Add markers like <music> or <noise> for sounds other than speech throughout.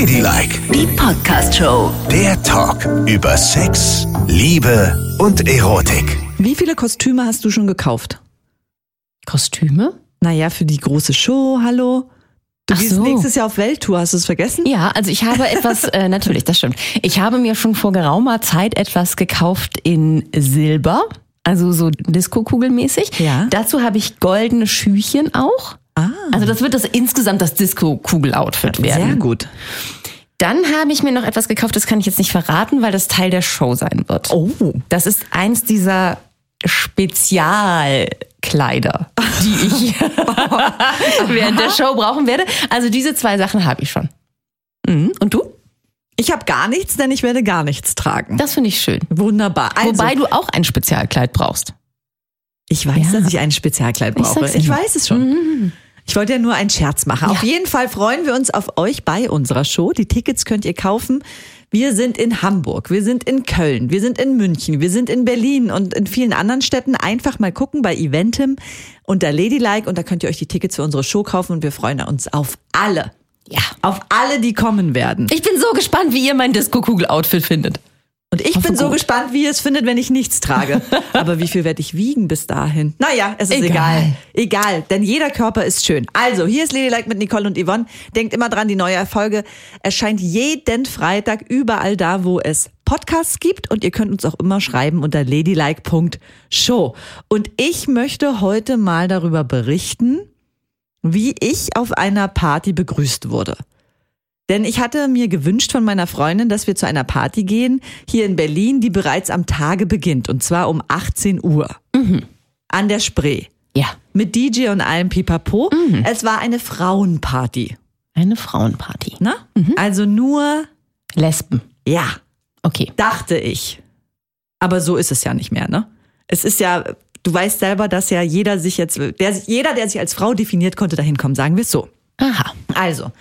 Ladylike, Die Podcast-Show. der Talk über Sex, Liebe und Erotik. Wie viele Kostüme hast du schon gekauft? Kostüme? Naja, für die große Show, hallo. Du Ach gehst so. nächstes Jahr auf Welttour, hast du es vergessen? Ja, also ich habe etwas, <laughs> äh, natürlich, das stimmt. Ich habe mir schon vor geraumer Zeit etwas gekauft in Silber, also so Disco-Kugelmäßig. Ja. Dazu habe ich goldene Schüchen auch. Ah. Also das wird das insgesamt das Disco-Kugel-Outfit werden. Sehr gut. Dann habe ich mir noch etwas gekauft, das kann ich jetzt nicht verraten, weil das Teil der Show sein wird. Oh. Das ist eins dieser Spezialkleider, die ich <laughs> während der Show brauchen werde. Also diese zwei Sachen habe ich schon. Mhm. Und du? Ich habe gar nichts, denn ich werde gar nichts tragen. Das finde ich schön. Wunderbar. Also, Wobei du auch ein Spezialkleid brauchst. ich weiß, Ja. dass ich ein Spezialkleid Ich brauche. Ich, dir. weiß es schon. Ich wollte ja nur einen Scherz machen. Auf Ja. jeden Fall freuen wir uns auf euch bei unserer Show. Die Tickets könnt ihr kaufen. Wir sind in Hamburg, wir sind in Köln, wir sind in München, wir sind in Berlin und in vielen anderen Städten. Einfach mal gucken bei Eventim unter Ladylike und da könnt ihr euch die Tickets für unsere Show kaufen und wir freuen uns auf alle. Ja. Auf alle, die kommen werden. Ich bin so gespannt, wie ihr mein Disco-Kugel-Outfit findet. Und ich Hoffe bin so gut. gespannt, wie ihr es findet, wenn ich nichts trage. <laughs> Aber wie viel werde ich wiegen bis dahin? Naja, es ist egal. Egal. egal. denn jeder Körper ist schön. Also, hier ist Ladylike mit Nicole und Yvonne. Denkt immer dran, die neue Folge erscheint jeden Freitag überall da, wo es Podcasts gibt. Und ihr könnt uns auch immer schreiben unter ladylike.show. Und ich möchte heute mal darüber berichten, wie ich auf einer Party begrüßt wurde. Denn ich hatte mir gewünscht von meiner Freundin, dass wir zu einer Party gehen, hier in Berlin, die bereits am Tage beginnt. Und zwar um 18 Uhr. An der Spree. Ja. Mit DJ und allem Pipapo. Es war eine Frauenparty. Eine Frauenparty. Ne? Also nur, Lesben. ja, Okay. dachte ich. Aber so ist es ja nicht mehr, ne? Es ist ja, du weißt selber, dass ja jeder sich jetzt, der, jeder, der sich als Frau definiert, konnte da hinkommen, sagen wir es so. Aha. Also.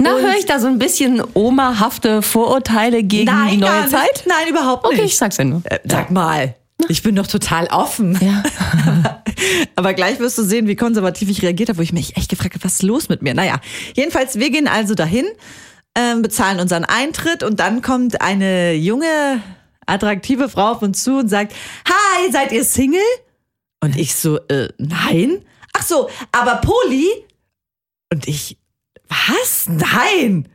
Na, höre ich da so ein bisschen omahafte Vorurteile gegen die gar neue. Zeit? Nein, überhaupt Okay, nicht. ich sag's ja nur. Äh, Sag mal, ich bin doch total offen. Ja. <laughs> Aber gleich wirst du sehen, wie konservativ ich reagiert habe, wo ich mich echt gefragt habe, was ist los mit mir? Naja, jedenfalls, wir gehen also dahin, ähm, bezahlen unseren Eintritt und dann kommt eine junge, attraktive Frau auf uns zu und sagt, Hi, seid ihr Single? Und ich so, äh, nein. Ach so, aber Poli? Und ich, was? Nein.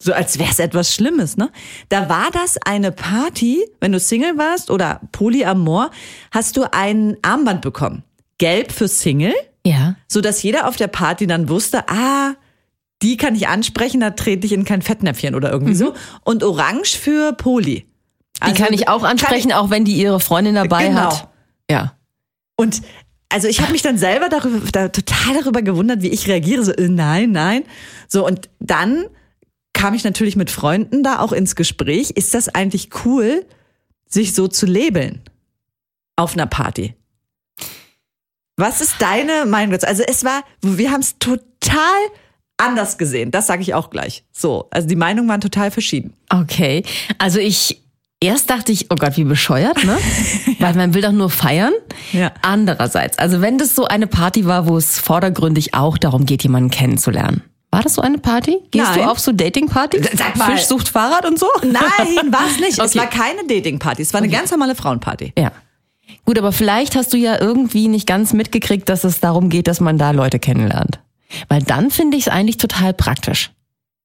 So als wäre es etwas Schlimmes, ne? Da war das eine Party, wenn du Single warst oder Polyamor, hast du ein Armband bekommen. Gelb für Single, Ja. so dass jeder auf der Party dann wusste, ah, die kann ich ansprechen, da trete ich in kein Fettnäpfchen oder irgendwie so. Und orange für Poly. Die Also kann ich auch ansprechen, auch wenn die ihre Freundin dabei Genau. hat. Ja. Und also ich habe mich dann selber darüber, da, total darüber gewundert, wie ich reagiere. So, äh, nein, nein. So, und dann kam ich natürlich mit Freunden da auch ins Gespräch. Ist das eigentlich cool, sich so zu labeln auf einer Party? Was ist deine Meinung dazu? Also es war, wir haben es total anders gesehen. Das sage ich auch gleich. So, also die Meinungen waren total verschieden. Okay. Also ich, erst dachte ich, oh Gott, wie bescheuert, ne? <laughs> Weil man will doch nur feiern. Ja. Andererseits, also wenn das so eine Party war, wo es vordergründig auch darum geht, jemanden kennenzulernen. War das so eine Party? Gehst Nein. du auf so Dating-Partys? Fisch sucht Fahrrad und so? Nein, <laughs> war es nicht. Es Okay. war keine Dating-Party. Es war eine ganz normale Frauenparty. Ja. Gut, aber vielleicht hast du ja irgendwie nicht ganz mitgekriegt, dass es darum geht, dass man da Leute kennenlernt. Weil dann finde ich es eigentlich total praktisch.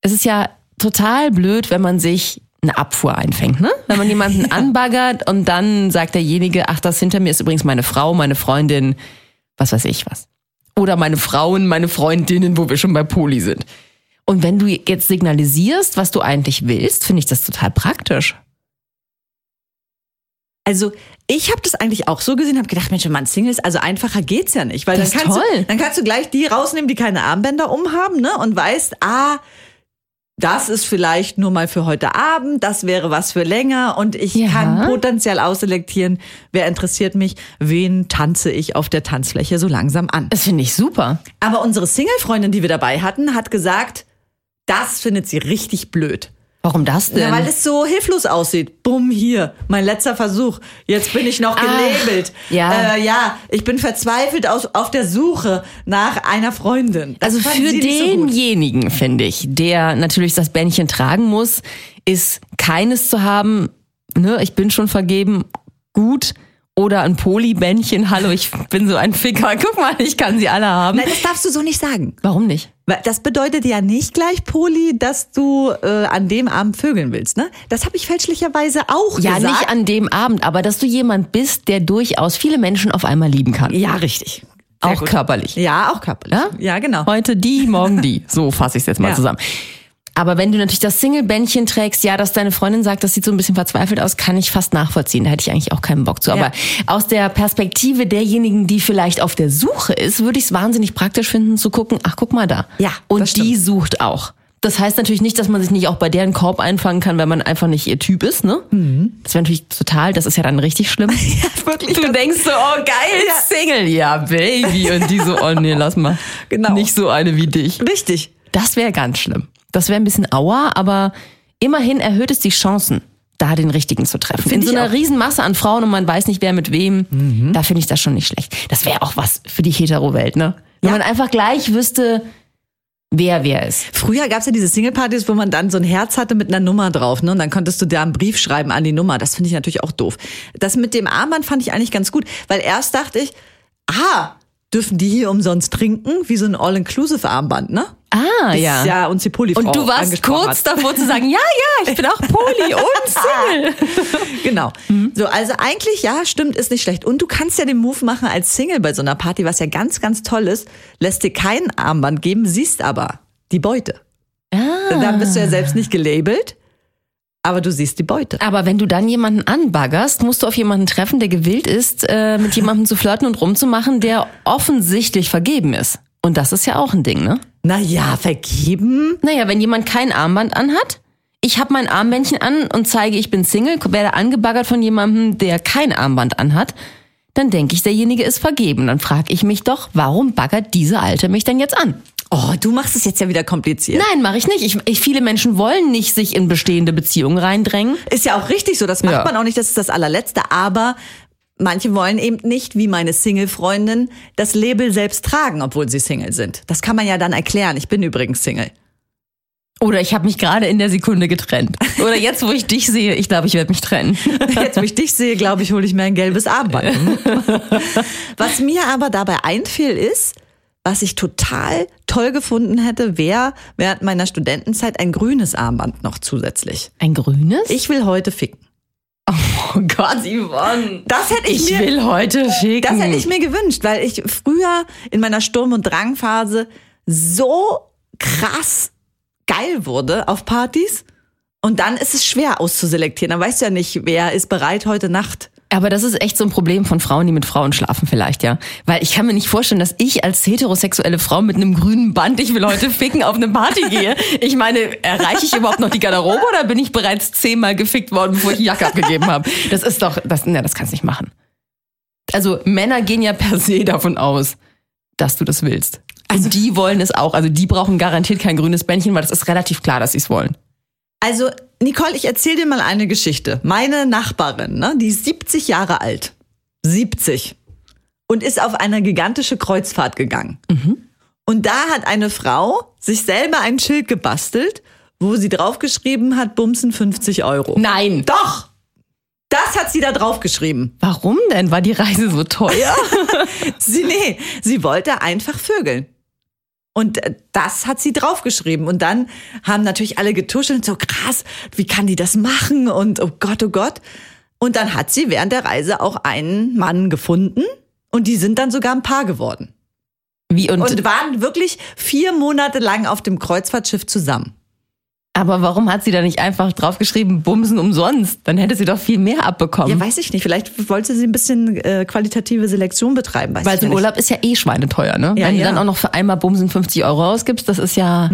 Es ist ja total blöd, wenn man sich eine Abfuhr einfängt, ne? Wenn man jemanden <laughs> anbaggert und dann sagt derjenige, ach, das hinter mir ist übrigens meine Frau, meine Freundin, was weiß ich was. Oder meine Frauen, meine Freundinnen, wo wir schon bei Poli sind. Und wenn du jetzt signalisierst, was du eigentlich willst, finde ich das total praktisch. Also ich habe das eigentlich auch so gesehen, habe gedacht, Mensch, wenn man Single ist, also einfacher geht's ja nicht, weil Das dann ist kannst toll. du dann kannst du gleich die rausnehmen, die keine Armbänder umhaben, ne, und weißt, ah, das ist vielleicht nur mal für heute Abend, das wäre was für länger und ich Ja. kann potenziell ausselektieren, wer interessiert mich, wen tanze ich auf der Tanzfläche so langsam an. Das finde ich super. Aber unsere Single-Freundin, die wir dabei hatten, hat gesagt, das findet sie richtig blöd. Warum das denn? Ja, weil es so hilflos aussieht. Bumm, hier, mein letzter Versuch. Jetzt bin ich noch Ah, gelabelt. ja. Äh, ja, ich bin verzweifelt aus, auf der Suche nach einer Freundin. Das Also für nicht so denjenigen, finde ich, der natürlich das Bändchen tragen muss, ist keines zu haben, ne, ich bin schon vergeben, gut. Oder ein Polybändchen, hallo, ich bin so ein Ficker, guck mal, ich kann sie alle haben. Nein, das darfst du so nicht sagen. Warum nicht? Weil Das bedeutet ja nicht gleich, Poli, dass du äh, an dem Abend vögeln willst, ne? Das habe ich fälschlicherweise auch Ja, gesagt. nicht an dem Abend, aber dass du jemand bist, der durchaus viele Menschen auf einmal lieben kann. Ja, richtig. Sehr Auch gut. körperlich. Ja, auch körperlich. Ja? Ja, genau. Heute die, morgen die. So fasse ich es jetzt mal Ja. zusammen. Aber wenn du natürlich das Single-Bändchen trägst, ja, dass deine Freundin sagt, das sieht so ein bisschen verzweifelt aus, kann ich fast nachvollziehen. Da hätte ich eigentlich auch keinen Bock zu. Aber Ja. aus der Perspektive derjenigen, die vielleicht auf der Suche ist, würde ich es wahnsinnig praktisch finden, zu gucken, ach, guck mal da. Ja, Und die sucht auch. Das heißt natürlich nicht, dass man sich nicht auch bei deren Korb einfangen kann, wenn man einfach nicht ihr Typ ist, ne? Das wäre natürlich total, das ist ja dann richtig schlimm. <laughs> Ja, wirklich. Du denkst so, oh geil, Ja. Single, ja, Baby. Und die so, oh nee, lass mal. Genau. Nicht so eine wie dich. Richtig. Das wäre ganz schlimm. Das wäre ein bisschen auer, aber immerhin erhöht es die Chancen, da den richtigen zu treffen. Find In so einer auch. Mhm. riesen Masse an Frauen und man weiß nicht, wer mit wem, da finde ich das schon nicht schlecht. Das wäre auch was für die Hetero-Welt, ne? Wenn Ja. man einfach gleich wüsste, wer wer ist. Früher gab's ja diese Single-Partys, wo man dann so ein Herz hatte mit einer Nummer drauf, ne? Und dann konntest du da einen Brief schreiben an die Nummer. Das finde ich natürlich auch doof. Das mit dem Armband fand ich eigentlich ganz gut, weil erst dachte ich, ah, dürfen die hier umsonst trinken? Wie so ein All-Inclusive-Armband, ne? Ah, Bis ja. ja uns die Polyfrau Und du warst kurz hat. davor zu sagen, <laughs> ja, ja, ich bin auch Poli und <laughs> Single. Genau. So, also eigentlich, ja, stimmt, ist nicht schlecht. Und du kannst ja den Move machen als Single bei so einer Party, was ja ganz, ganz toll ist. Lässt dir kein Armband geben, siehst aber die Beute. Ah. Dann bist du ja selbst nicht gelabelt, aber du siehst die Beute. Aber wenn du dann jemanden anbaggerst, musst du auf jemanden treffen, der gewillt ist, äh, mit jemandem zu flirten und rumzumachen, der offensichtlich vergeben ist. Und das ist ja auch ein Ding, ne? Naja, vergeben. Naja, wenn jemand kein Armband anhat, ich habe mein Armbändchen an und zeige, ich bin Single, werde angebaggert von jemandem, der kein Armband anhat, dann denke ich, derjenige ist vergeben. Dann frage ich mich doch, warum baggert diese Alte mich denn jetzt an? Oh, du machst es jetzt ja wieder kompliziert. Nein, mache ich nicht. Ich, ich, viele Menschen wollen nicht sich in bestehende Beziehungen reindrängen. Ist ja auch richtig so, das macht Ja. man auch nicht, das ist das allerletzte, aber manche wollen eben nicht, wie meine Single-Freundin, das Label selbst tragen, obwohl sie Single sind. Das kann man ja dann erklären. Ich bin übrigens Single. Oder ich habe mich gerade in der Sekunde getrennt. Oder jetzt, wo ich dich sehe, ich glaube, ich werde mich trennen. <laughs> Jetzt, wo ich dich sehe, glaube ich, hole ich mir ein gelbes Armband. <laughs> Was mir aber dabei einfiel, ist, was ich total toll gefunden hätte, wäre während meiner Studentenzeit ein grünes Armband noch zusätzlich. Ein grünes? Ich will heute ficken. <laughs> oh Gott, Yvonne. Das hätte ich, Ich mir, will heute ficken. das hätte ich mir gewünscht, weil ich früher in meiner Sturm- und Drangphase so krass geil wurde auf Partys. Und dann ist es schwer auszuselektieren. Dann weißt du ja nicht, wer ist bereit heute Nacht. Aber das ist echt so ein Problem von Frauen, die mit Frauen schlafen vielleicht, ja. Weil ich kann mir nicht vorstellen, dass ich als heterosexuelle Frau mit einem grünen Band, ich will heute ficken, auf eine Party gehe. Ich meine, erreiche ich überhaupt noch die Garderobe oder bin ich bereits zehnmal gefickt worden, bevor ich die Jacke abgegeben habe? Das ist doch, das, ne, das kannst du nicht machen. Also Männer gehen ja per se davon aus, dass du das willst. Und die wollen es auch. Also die brauchen garantiert kein grünes Bändchen, weil das ist relativ klar, dass sie es wollen. Also, Nicole, ich erzähle dir mal eine Geschichte. Meine Nachbarin, ne, die ist 70 Jahre alt. 70. Und ist auf eine gigantische Kreuzfahrt gegangen. Und da hat eine Frau sich selber ein Schild gebastelt, wo sie draufgeschrieben hat, Bumsen 50 Euro. Nein. Doch! Das hat sie da draufgeschrieben. Warum denn? War die Reise so teuer? <laughs> Sie, nee, sie wollte einfach vögeln. Und äh, das hat sie draufgeschrieben. Und dann haben natürlich alle getuschelt, so krass, wie kann die das machen? Und oh Gott, oh Gott. Und dann hat sie während der Reise auch einen Mann gefunden. Und die sind dann sogar ein Paar geworden. Wie und, Und waren wirklich vier Monate lang auf dem Kreuzfahrtschiff zusammen. Aber warum hat sie da nicht einfach draufgeschrieben, Bumsen umsonst? Dann hätte sie doch viel mehr abbekommen. Ja, weiß ich nicht. Vielleicht wollte sie ein bisschen äh, qualitative Selektion betreiben. Weiß Weil so ein. Urlaub ist ja eh schweineteuer, ne? Ja, Wenn du ja. dann auch noch für einmal Bumsen 50 Euro ausgibst, das ist ja.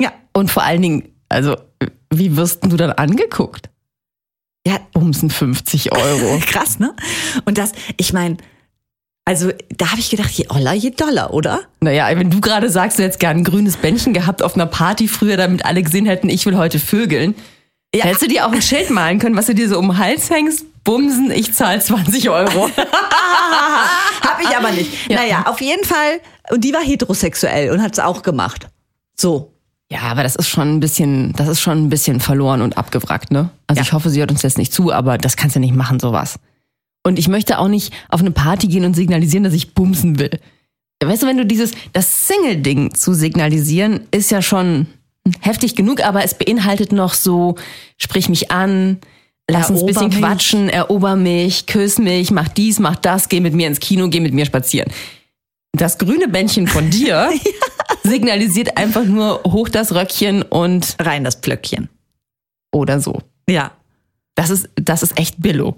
Ja. Und vor allen Dingen, also, wie wirst du dann angeguckt? Ja, Bumsen 50 Euro. <laughs> Krass, ne? Und das, ich meine, Also da habe ich gedacht, je oller, je doller, oder? Naja, wenn du gerade sagst, du hättest gern ein grünes Bändchen gehabt auf einer Party früher, damit alle gesehen hätten, ich will heute vögeln. Ja. Hättest du dir auch ein Schild malen können, was du dir so um den Hals hängst? Bumsen, ich zahle 20 Euro. <laughs> Habe ich aber nicht. Ja. Naja, auf jeden Fall. Und die war heterosexuell und hat es auch gemacht. So. Ja, aber das ist schon ein bisschen, das ist schon ein bisschen verloren und abgewrackt, ne? Also Ja. ich hoffe, sie hört uns jetzt nicht zu, aber das kannst du nicht machen, sowas. Und ich möchte auch nicht auf eine Party gehen und signalisieren, dass ich bumsen will. Weißt du, wenn du dieses, das Single-Ding zu signalisieren, ist ja schon heftig genug, aber es beinhaltet noch so, sprich mich an, lass uns ein Erober bisschen mich. quatschen, erober mich, küss mich, mach dies, mach das, geh mit mir ins Kino, geh mit mir spazieren. Das grüne Bändchen von dir <laughs> <laughs> signalisiert einfach nur hoch das Röckchen und Rein das Pflöckchen. oder so. Ja. Das ist, das ist echt Billo.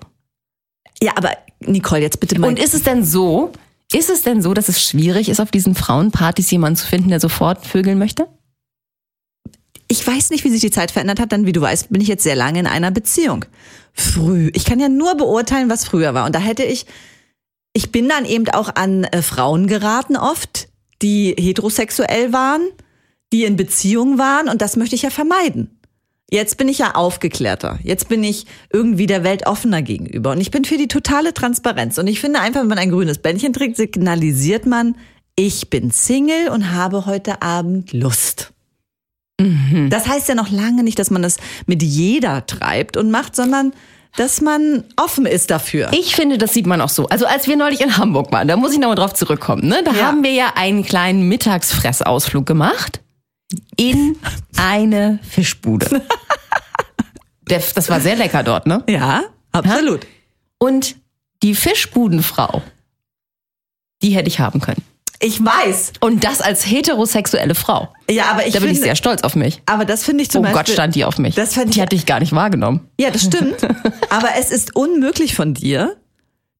Ja, aber Nicole, jetzt bitte mal. Und ist es denn so, ist es denn so, dass es schwierig ist, auf diesen Frauenpartys jemanden zu finden, der sofort vögeln möchte? ich weiß nicht, wie sich die Zeit verändert hat, denn wie du weißt, bin ich jetzt sehr lange in einer Beziehung. Früh. Ich kann ja nur beurteilen, was früher war. Und da hätte ich, ich bin dann eben auch an äh, Frauen geraten oft, die heterosexuell waren, die in Beziehung waren und das möchte ich ja vermeiden. Jetzt bin ich ja aufgeklärter. Jetzt bin ich irgendwie der Welt offener gegenüber. Und ich bin für die totale Transparenz. Und ich finde einfach, wenn man ein grünes Bändchen trägt, signalisiert man, ich bin Single und habe heute Abend Lust. Das heißt ja noch lange nicht, dass man das mit jeder treibt und macht, sondern dass man offen ist dafür. Ich finde, das sieht man auch so. Also als wir neulich in Hamburg waren, da muss ich nochmal drauf zurückkommen, ne? Da Ja. haben wir ja einen kleinen Mittagsfressausflug gemacht in eine Fischbude. <laughs> Das war sehr lecker dort, ne? Ja, absolut. Und die Fischbudenfrau, die hätte ich haben können. Ich weiß. Und das als heterosexuelle Frau. Ja, aber ich Da bin finde, ich sehr stolz auf mich. aber das finde ich zum Oh Beispiel. Gott, stand die auf mich. Das fand die ich- hatte ich gar nicht wahrgenommen. Ja, das stimmt. <laughs> aber es ist unmöglich von dir,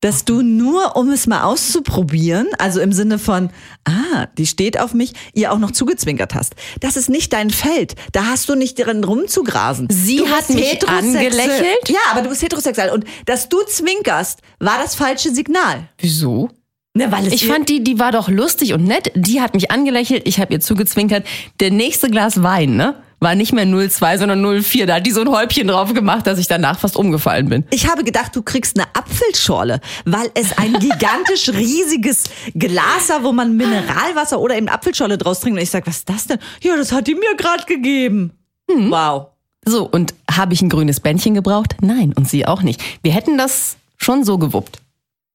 dass du nur, um es mal auszuprobieren, also im Sinne von, ah, die steht auf mich, ihr auch noch zugezwinkert hast. Das ist nicht dein Feld. Da hast du nicht drin rumzugrasen. Sie du hat mich angelächelt? Ja, aber du bist heterosexuell. Und dass du zwinkerst, war das falsche Signal. Wieso? Ne, Ich fand die, die war doch lustig und nett. Die hat mich angelächelt, ich habe ihr zugezwinkert. Der nächste Glas Wein, ne? War nicht mehr 02, sondern 04. Da hat die so ein Häubchen drauf gemacht, dass ich danach fast umgefallen bin. Ich habe gedacht, du kriegst eine Apfelschorle, weil es ein gigantisch <laughs> riesiges Glas war, wo man Mineralwasser oder eben Apfelschorle draus trinkt. Und ich sag, was ist das denn? Ja, das hat die mir gerade gegeben. Wow. So, und habe ich ein grünes Bändchen gebraucht? Nein, und sie auch nicht. Wir hätten das schon so gewuppt.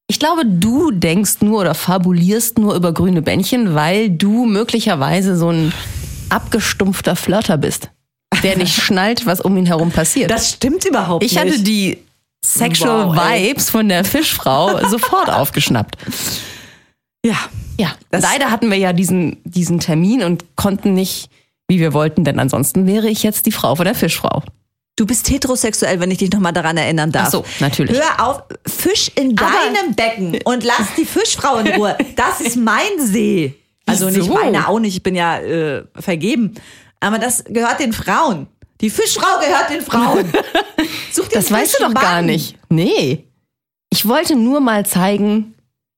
Ich glaube, du denkst nur oder fabulierst nur über grüne Bändchen, weil du möglicherweise so ein abgestumpfter Flirter bist, der nicht <laughs> schnallt, was um ihn herum passiert. Das stimmt überhaupt Ich nicht. hatte die Sexual Wow, ey. Vibes von der Fischfrau <laughs> sofort aufgeschnappt. ja. Ja, leider hatten wir ja diesen, diesen Termin und konnten nicht, wie wir wollten, denn ansonsten wäre ich jetzt die Frau von der Fischfrau. Du bist heterosexuell, wenn ich dich nochmal daran erinnern darf. Ach so, natürlich. Hör auf, Fisch in Aber- deinem Becken und lass die Fischfrau in Ruhe. Das ist mein See. Also nicht Wieso? meine, auch nicht. Ich bin ja äh, vergeben. Aber das gehört den Frauen. Die Fischfrau gehört den Frauen. <laughs> Such dir Das weißt du doch gar nicht. Nee. Ich wollte nur mal zeigen,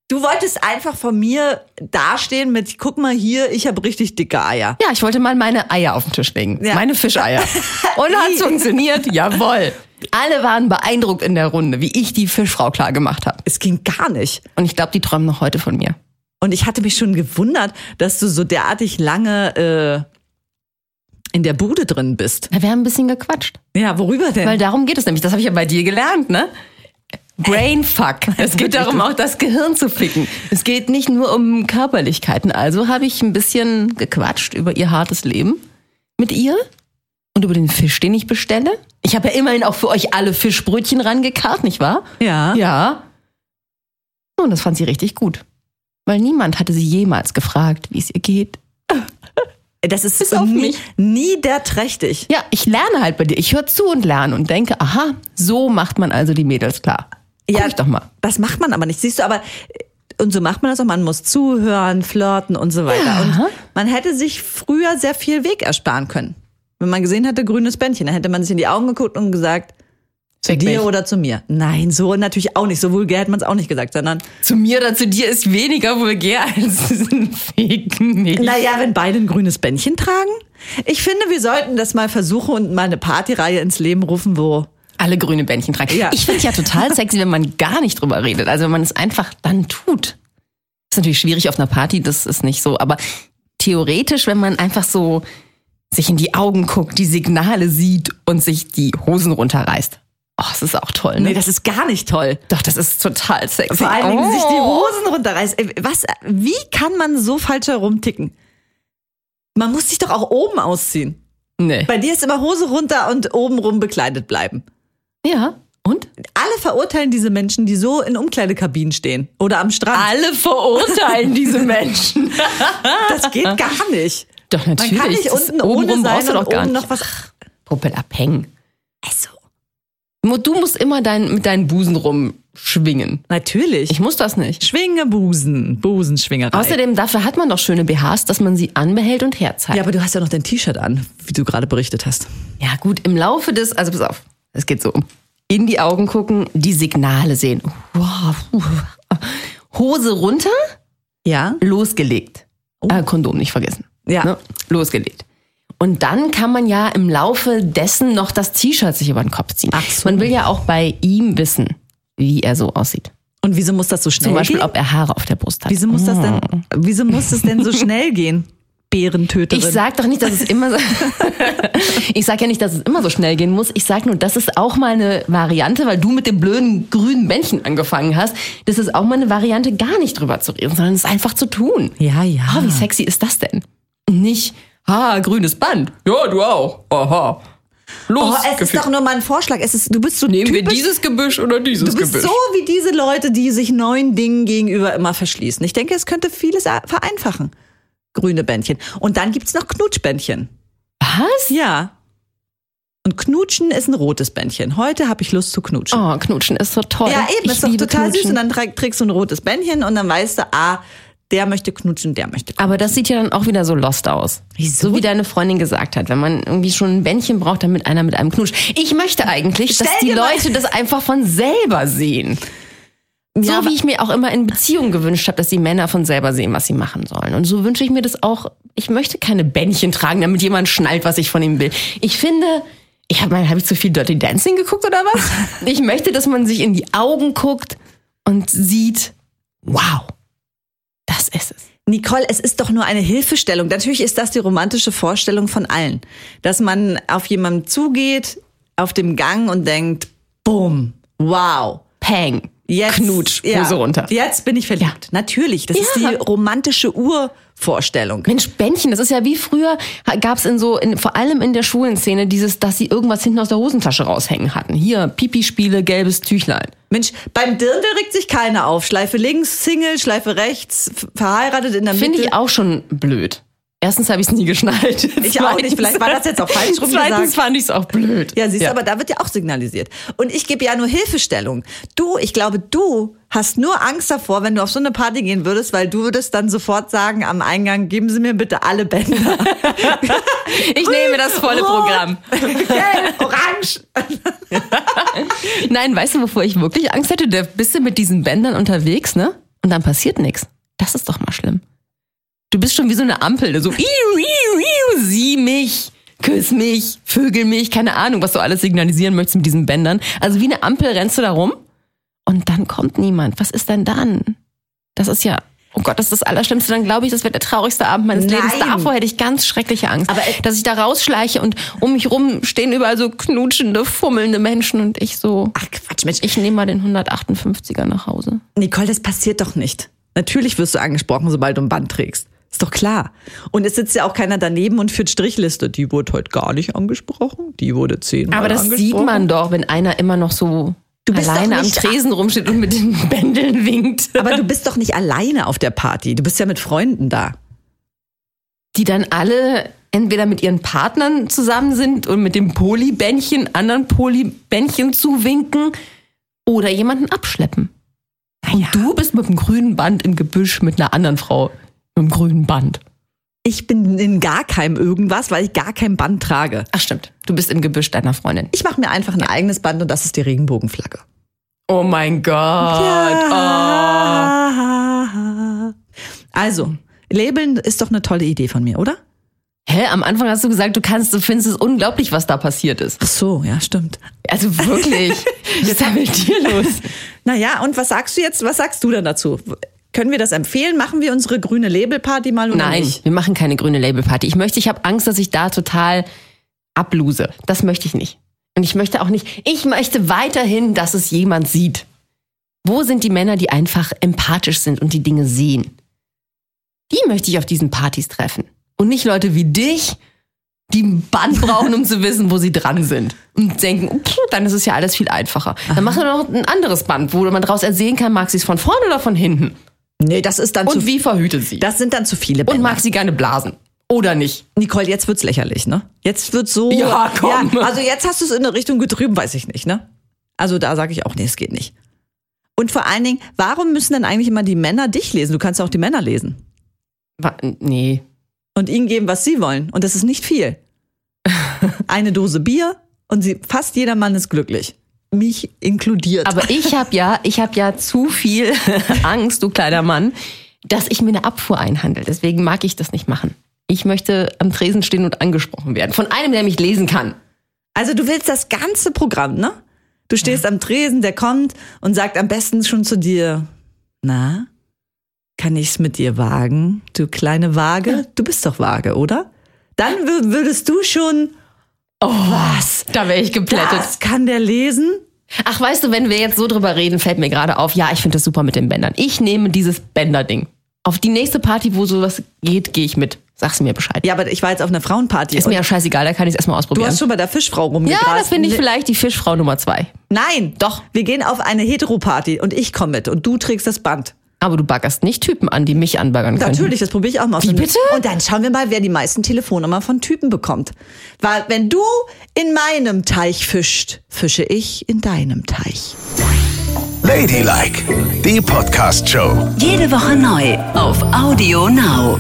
Du wolltest einfach von mir dastehen mit, guck mal hier, ich habe richtig dicke Eier. ja, ich wollte mal meine Eier auf den Tisch legen. Ja. Meine Fischeier. <laughs> Und hat's funktioniert? Jawohl. Alle waren beeindruckt in der Runde, wie ich die Fischfrau klar gemacht habe. Es ging gar nicht. Und ich glaube, die träumen noch heute von mir. Und ich hatte mich schon gewundert, dass du so derartig lange äh, in der Bude drin bist. Ja, wir haben ein bisschen gequatscht. Ja, worüber denn? Weil darum geht es nämlich. Das habe ich ja bei dir gelernt, ne? Brainfuck. <laughs> Es geht darum, auch das Gehirn zu ficken. Es geht nicht nur um Körperlichkeiten. Also habe ich ein bisschen gequatscht über ihr hartes Leben mit ihr und über den Fisch, den ich bestelle. Ich habe ja immerhin auch für euch alle Fischbrötchen rangekarrt, nicht wahr? ja. Ja. Und das fand sie richtig gut. Weil niemand hatte sie jemals gefragt, wie es ihr geht. <laughs> Das ist Bis auf nie, mich. niederträchtig. Ja, ich lerne halt bei dir. Ich höre zu und lerne und denke, aha, so macht man also die Mädels klar. Guck Ja. ich doch mal. Das macht man aber nicht. Siehst du, aber und so macht man das auch. Man muss zuhören, flirten und so weiter. Ja. Und man hätte sich früher sehr viel Weg ersparen können. Wenn man gesehen hätte, grünes Bändchen, dann hätte man sich in die Augen geguckt und gesagt, Zu dir mich. oder zu mir? Nein, so natürlich auch nicht. So vulgär hat man es auch nicht gesagt, sondern, Zu mir oder zu dir ist weniger vulgär als <laughs> Ficken mich. naja, wenn beide ein grünes Bändchen tragen. Ich finde, wir sollten das mal versuchen und mal eine Partyreihe ins Leben rufen, wo Alle grüne Bändchen tragen. Ja. Ich finde es ja total sexy, wenn man gar nicht drüber redet. Also wenn man es einfach dann tut. Ist natürlich schwierig auf einer Party, das ist nicht so. Aber theoretisch, wenn man einfach so sich in die Augen guckt, die Signale sieht und sich die Hosen runterreißt. Oh, das ist auch toll, ne? Nee, das ist gar nicht toll. Doch, das ist total sexy. Vor allen Dingen oh. sich die Hosen runterreißt. Ey, Was, wie kann man so falsch herumticken? Man muss sich doch auch oben ausziehen. Nee. Bei dir ist immer Hose runter und obenrum bekleidet bleiben. Ja. Und? Alle verurteilen diese Menschen, die so in Umkleidekabinen stehen oder am Strand. Alle verurteilen <laughs> diese Menschen. Das geht gar nicht. Doch, Man natürlich. kann nicht Das unten ohne obenrum sein und oben nicht. noch was. Puppel abhängen. Also, Du musst immer dein, mit deinen Busen rumschwingen. natürlich. Ich muss das nicht. schwinge Busen, Busenschwingerei. Außerdem, dafür hat man doch schöne BHs, dass man sie anbehält und herzeigt. ja, aber du hast ja noch dein T-Shirt an, wie du gerade berichtet hast. Ja, gut, im Laufe des, also pass auf, es geht so. In die Augen gucken, die Signale sehen. Wow. <laughs> Hose runter, Ja? losgelegt. Äh, Kondom nicht vergessen. Ja. Ne? Losgelegt. Und dann kann man ja im Laufe dessen noch das T-Shirt sich über den Kopf ziehen. Ach so. Man will ja auch bei ihm wissen, wie er so aussieht. Und wieso muss das so schnell Zum Beispiel, gehen? ob er Haare auf der Brust hat. Wieso muss das denn, wieso muss es denn so schnell gehen? Bärentöterin. Ich sag doch nicht, dass es immer so. <laughs> ich sag ja nicht, dass es immer so schnell gehen muss. Ich sag nur, das ist auch mal eine Variante, weil du mit dem blöden grünen Bändchen angefangen hast. Das ist auch mal eine Variante, gar nicht drüber zu reden, sondern es einfach zu tun. Ja, ja. Ah, wie sexy ist das denn? Nicht, ha, grünes Band. Ja, du auch. Aha. Los, Oh, es ist doch nur mal ein Vorschlag. Es ist, du bist so Nehmen wir typisch, dieses Gebüsch oder dieses Du bist Gebüsch? so wie diese Leute, die sich neuen Dingen gegenüber immer verschließen. Ich denke, es könnte vieles vereinfachen. Grüne Bändchen. Und dann gibt's noch Knutschbändchen. Was? Ja. Und Knutschen ist ein rotes Bändchen. Heute habe ich Lust zu knutschen. Oh, Knutschen ist so toll. ja, eben, ich ist doch total süß. Knutschen. Und dann trägst du ein rotes Bändchen und dann weißt du, ah, der möchte knutschen, der möchte knutschen. Aber das sieht ja dann auch wieder so lost aus. Wieso? So wie deine Freundin gesagt hat, wenn man irgendwie schon ein Bändchen braucht, damit einer mit einem knutscht. Ich möchte eigentlich, dass Stell die Leute das einfach von selber sehen. So Ja, wie ich mir auch immer in Beziehungen gewünscht habe, dass die Männer von selber sehen, was sie machen sollen. Und so wünsche ich mir das auch. Ich möchte keine Bändchen tragen, damit jemand schnallt, was ich von ihm will. Ich finde, ich habe mal, habe ich zu viel Dirty Dancing geguckt oder was? <laughs> ich möchte, dass man sich in die Augen guckt und sieht, wow, ist es. Nicole, es ist doch nur eine Hilfestellung. Natürlich ist das die romantische Vorstellung von allen. Dass man auf jemanden zugeht, auf dem Gang und denkt, bumm, wow. Peng. Jetzt, Knutsch, ja, Hose runter. Jetzt bin ich verliebt. Natürlich, das ist Ja. die romantische Urvorstellung. Mensch, Bändchen, das ist ja wie früher, gab es in so, in, vor allem in der Schulenszene, dieses, dass sie irgendwas hinten aus der Hosentasche raushängen hatten. Hier, Pipi-Spiele, gelbes Tüchlein. Mensch, beim Dirndl regt sich keiner auf. Schleife links, Single, Schleife rechts, verheiratet in der Finde Mitte. ich auch schon blöd. Erstens habe ich es nie geschnallt. <laughs> Ich auch nicht. Vielleicht war das jetzt auch falsch rum Zweitens gesagt. fand ich es auch blöd. Ja, siehst du, aber da wird ja auch signalisiert. Und ich gebe ja nur Hilfestellung. Du, ich glaube, du hast nur Angst davor, wenn du auf so eine Party gehen würdest, weil du würdest dann sofort sagen am Eingang, geben Sie mir bitte alle Bänder. <laughs> Ich nehme das volle Rot, Programm. Gelb, orange. <laughs> Nein, weißt du, wovor ich wirklich Angst hätte? Da bist du mit diesen Bändern unterwegs, ne? Und dann passiert nichts. Das ist doch mal schlimm. Du bist schon wie so eine Ampel, so sieh mich, küss mich, vögel mich, keine Ahnung, was du alles signalisieren möchtest mit diesen Bändern. Also wie eine Ampel rennst du da rum und dann kommt niemand. Was ist denn dann? Das ist ja, oh Gott, das ist das Allerschlimmste. Dann glaube ich, das wird der traurigste Abend meines Nein. Lebens. Davor hätte ich ganz schreckliche Angst. Aber- dass ich da rausschleiche und um mich rum stehen überall so knutschende, fummelnde Menschen und ich so, Ach Quatsch, Mensch. ich nehme mal den 158er nach Hause. Nicole, das passiert doch nicht. Natürlich wirst du angesprochen, sobald du ein Band trägst. Ist doch klar. Und es sitzt ja auch keiner daneben und führt Strichliste. Die wurde heute gar nicht angesprochen. Die wurde zehnmal Aber das angesprochen. sieht man doch, wenn einer immer noch so Du bist alleine am Tresen rumsteht und mit den <laughs> Bändeln winkt. Aber du bist doch nicht alleine auf der Party. Du bist ja mit Freunden da. Die dann alle entweder mit ihren Partnern zusammen sind und mit dem Polybändchen anderen Polybändchen zuwinken oder jemanden abschleppen. Und du bist mit dem grünen Band im Gebüsch mit einer anderen Frau mit dem grünen Band. Ich bin in gar keinem irgendwas, weil ich gar kein Band trage. Ach stimmt, du bist im Gebüsch deiner Freundin. Ich mache mir einfach ein eigenes Band und das ist die Regenbogenflagge. Oh mein Gott. Ja. Also, Labeln ist doch eine tolle Idee von mir, oder? Hä? Am Anfang hast du gesagt, du kannst, du findest es unglaublich, was da passiert ist. Ach so, ja, stimmt. Also wirklich. <laughs> Jetzt ist mit dir los. Naja, und was sagst du jetzt? Was sagst du dann dazu? Können wir das empfehlen? Machen wir unsere grüne Labelparty mal oder Nein, nicht? wir machen keine grüne Labelparty. Ich möchte, ich habe Angst, dass ich da total abluse. Das möchte ich nicht. Und ich möchte auch nicht, ich möchte weiterhin, dass es jemand sieht. Wo sind die Männer, die einfach empathisch sind und die Dinge sehen? Die möchte ich auf diesen Partys treffen. Und nicht Leute wie dich, die ein Band brauchen, um zu wissen, wo sie dran sind. Und denken, pff, dann ist es ja alles viel einfacher. Dann machen wir noch ein anderes Band, wo man daraus ersehen kann, mag sie es von vorne oder von hinten. Nee, das ist dann Und wie verhütet sie? Das sind dann zu viele Und Bänder. mag sie gerne blasen. Oder nicht? Nicole, jetzt wird's lächerlich, ne? Jetzt wird's so. Ja, komm. Ja, also jetzt hast du es in eine Richtung getrieben, weiß ich nicht, ne? Also da sage ich auch, nee, es geht nicht. Und vor allen Dingen, warum müssen denn eigentlich immer die Männer dich lesen? Du kannst auch die Männer lesen Wa- Nee. und ihnen geben, was sie wollen. Und das ist nicht viel. <laughs> Eine Dose Bier und sie, fast jeder Mann ist glücklich. Mich inkludiert. Aber ich habe ja, ich habe ja zu viel <laughs> Angst, du kleiner Mann, dass ich mir eine Abfuhr einhandel. Deswegen mag ich das nicht machen. Ich möchte am Tresen stehen und angesprochen werden. Von einem, der mich lesen kann. Also du willst das ganze Programm, ne? Du stehst am Tresen, der kommt und sagt am besten schon zu dir, na, kann ich's mit dir wagen, du kleine Waage? Du bist doch vage, oder? Dann wür- würdest du schon, Oh, was? Da wäre ich geplättet. das kann der lesen? Ach, weißt du, wenn wir jetzt so drüber reden, fällt mir gerade auf, ja, ich finde das super mit den Bändern. Ich nehme dieses Bänder-Ding. Auf die nächste Party, wo sowas geht, gehe ich mit. Sagst du mir Bescheid. Ja, aber ich war jetzt auf einer Frauenparty. Ist mir ja scheißegal, da kann ich es erstmal du ausprobieren. hast schon bei der Fischfrau ja, rumgegrast. das finde ich vielleicht die Fischfrau Nummer zwei. Nein, Doch. Wir gehen auf eine Heteroparty und ich komme mit und du trägst das Band. Aber du baggerst nicht Typen an, die mich anbaggern können. Natürlich, das probiere ich auch mal aus. Wie bitte? Und dann schauen wir mal, wer die meisten Telefonnummern von Typen bekommt. Weil wenn du in meinem Teich fischt, fische ich in deinem Teich. Ladylike, die Podcast-Show. Jede Woche neu auf Audio Now.